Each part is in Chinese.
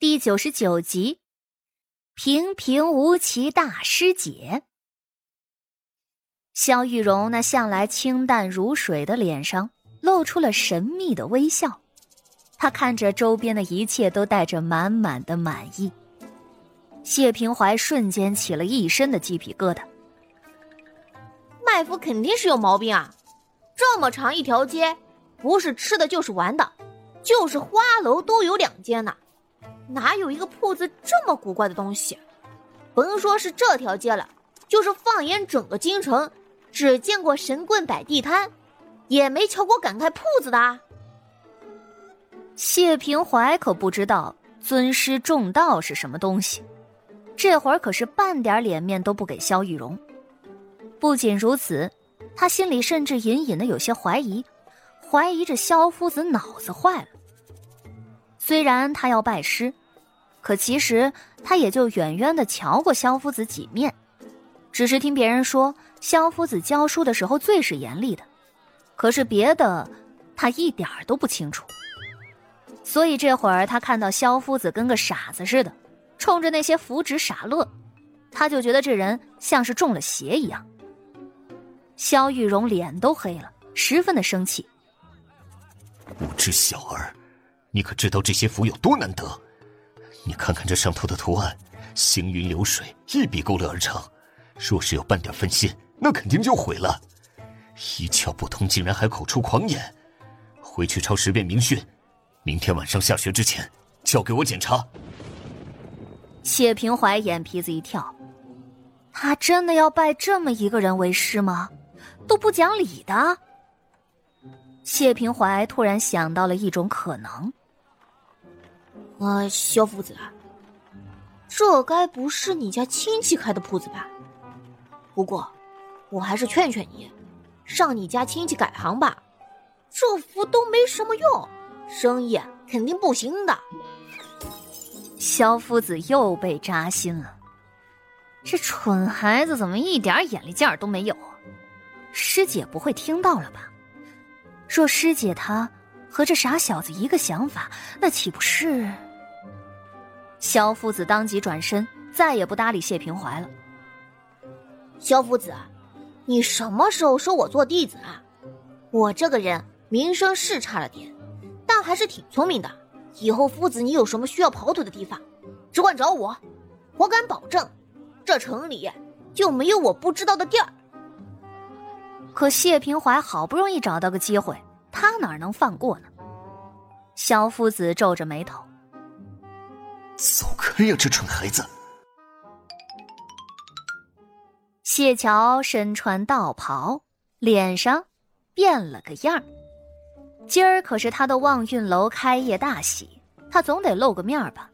第九十九集，平平无奇大师姐。萧玉荣那向来清淡如水的脸上露出了神秘的微笑，他看着周边的一切都带着满满的满意。谢平怀瞬间起了一身的鸡皮疙瘩。麦夫肯定是有毛病啊！这么长一条街，不是吃的就是玩的，就是花楼都有两间呢。哪有一个铺子这么古怪的东西？甭说是这条街了，就是放眼整个京城，只见过神棍摆地摊，也没瞧过敢开铺子的。谢平怀可不知道尊师重道是什么东西，这会儿可是半点脸面都不给萧玉荣。不仅如此，他心里甚至隐隐的有些怀疑，怀疑这萧夫子脑子坏了。虽然他要拜师。可其实他也就远远的瞧过萧夫子几面，只是听别人说萧夫子教书的时候最是严厉的，可是别的他一点儿都不清楚。所以这会儿他看到萧夫子跟个傻子似的，冲着那些符纸傻乐，他就觉得这人像是中了邪一样。萧玉荣脸都黑了，十分的生气。无知小儿，你可知道这些符有多难得？你看看这上头的图案，行云流水，一笔勾勒而成。若是有半点分心，那肯定就毁了。一窍不通，竟然还口出狂言！回去抄十遍明训，明天晚上下学之前交给我检查。谢平怀眼皮子一跳，他真的要拜这么一个人为师吗？都不讲理的。谢平怀突然想到了一种可能。啊，萧夫子，这该不是你家亲戚开的铺子吧？不过，我还是劝劝你，让你家亲戚改行吧。这符都没什么用，生意肯定不行的。萧夫子又被扎心了，这蠢孩子怎么一点眼力劲儿都没有？师姐不会听到了吧？若师姐她和这傻小子一个想法，那岂不是？萧夫子当即转身，再也不搭理谢平怀了。萧夫子，你什么时候收我做弟子啊？我这个人名声是差了点，但还是挺聪明的。以后夫子你有什么需要跑腿的地方，只管找我。我敢保证，这城里就没有我不知道的地儿。可谢平怀好不容易找到个机会，他哪能放过呢？萧夫子皱着眉头。走开呀，这蠢孩子！谢桥身穿道袍，脸上变了个样。今儿可是他的望运楼开业大喜，他总得露个面儿吧？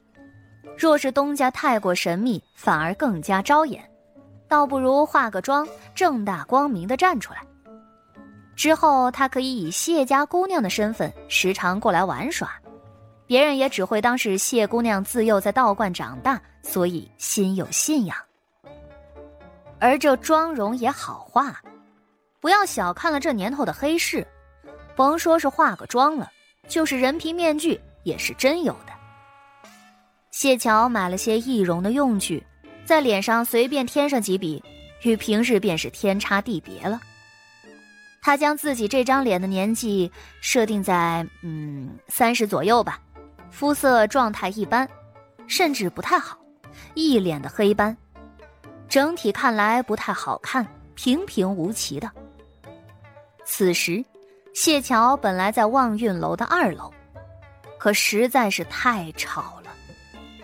若是东家太过神秘，反而更加招眼，倒不如化个妆，正大光明的站出来。之后，他可以以谢家姑娘的身份，时常过来玩耍。别人也只会当是谢姑娘自幼在道观长大，所以心有信仰。而这妆容也好画，不要小看了这年头的黑市，甭说是化个妆了，就是人皮面具也是真有的。谢桥买了些易容的用具，在脸上随便添上几笔，与平日便是天差地别了。他将自己这张脸的年纪设定在嗯三十左右吧。肤色状态一般，甚至不太好，一脸的黑斑，整体看来不太好看，平平无奇的。此时，谢桥本来在望运楼的二楼，可实在是太吵了，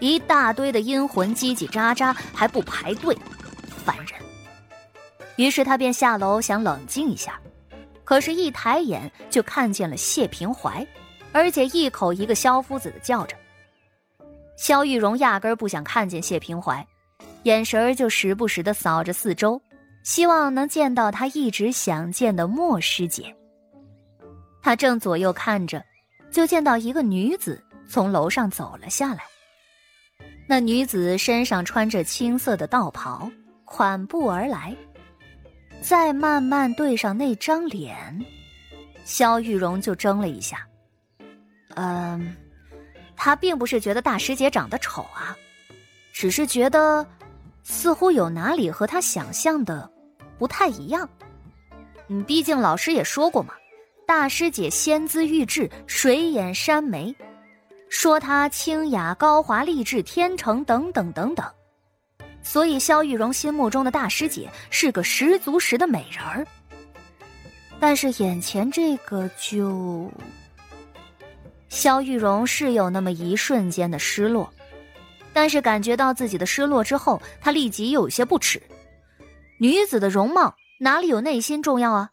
一大堆的阴魂叽叽喳喳，还不排队，烦人。于是他便下楼想冷静一下，可是，一抬眼就看见了谢平怀。而且一口一个萧夫子的叫着，萧玉荣压根儿不想看见谢平怀，眼神儿就时不时的扫着四周，希望能见到他一直想见的莫师姐。他正左右看着，就见到一个女子从楼上走了下来。那女子身上穿着青色的道袍，款步而来，再慢慢对上那张脸，萧玉荣就怔了一下。嗯，他并不是觉得大师姐长得丑啊，只是觉得似乎有哪里和他想象的不太一样。嗯，毕竟老师也说过嘛，大师姐仙姿玉质，水眼山眉，说她清雅高华、丽质天成等等等等。所以萧玉荣心目中的大师姐是个十足十的美人儿。但是眼前这个就，萧玉荣是有那么一瞬间的失落，但是感觉到自己的失落之后，他立即又有些不耻。女子的容貌哪里有内心重要啊？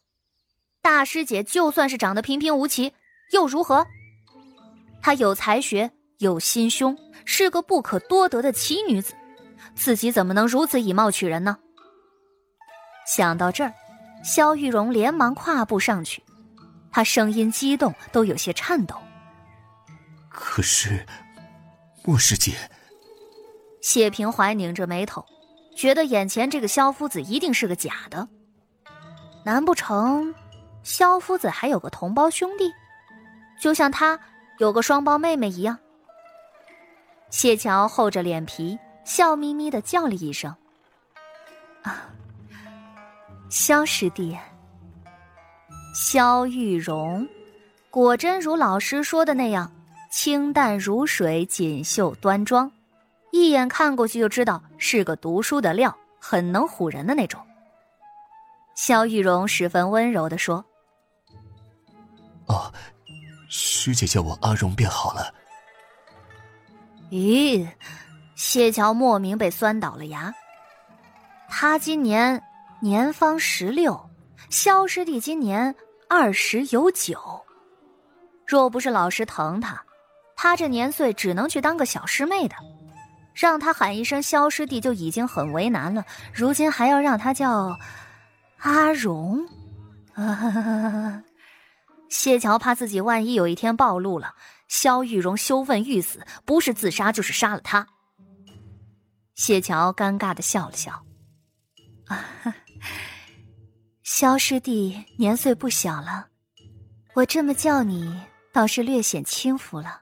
大师姐就算是长得平平无奇，又如何？她有才学，有心胸，是个不可多得的奇女子，自己怎么能如此以貌取人呢？想到这儿。萧玉荣连忙跨步上去，他声音激动，都有些颤抖。可是，莫师姐，谢平怀拧着眉头，觉得眼前这个萧夫子一定是个假的。难不成，萧夫子还有个同胞兄弟，就像他有个双胞妹妹一样？谢桥厚着脸皮，笑眯眯的叫了一声：“啊。”萧师弟，萧玉荣，果真如老师说的那样，清淡如水，锦绣端庄，一眼看过去就知道是个读书的料，很能唬人的那种。萧玉荣十分温柔的说：“哦，师姐叫我阿荣便好了。”咦，谢桥莫名被酸倒了牙。他今年。年方十六，萧师弟今年二十有九。若不是老师疼他，他这年岁只能去当个小师妹的。让他喊一声萧师弟就已经很为难了，如今还要让他叫阿荣。谢桥怕自己万一有一天暴露了，萧玉荣羞愤欲死，不是自杀就是杀了他。谢桥尴尬的笑了笑。啊。萧师弟年岁不小了，我这么叫你倒是略显轻浮了。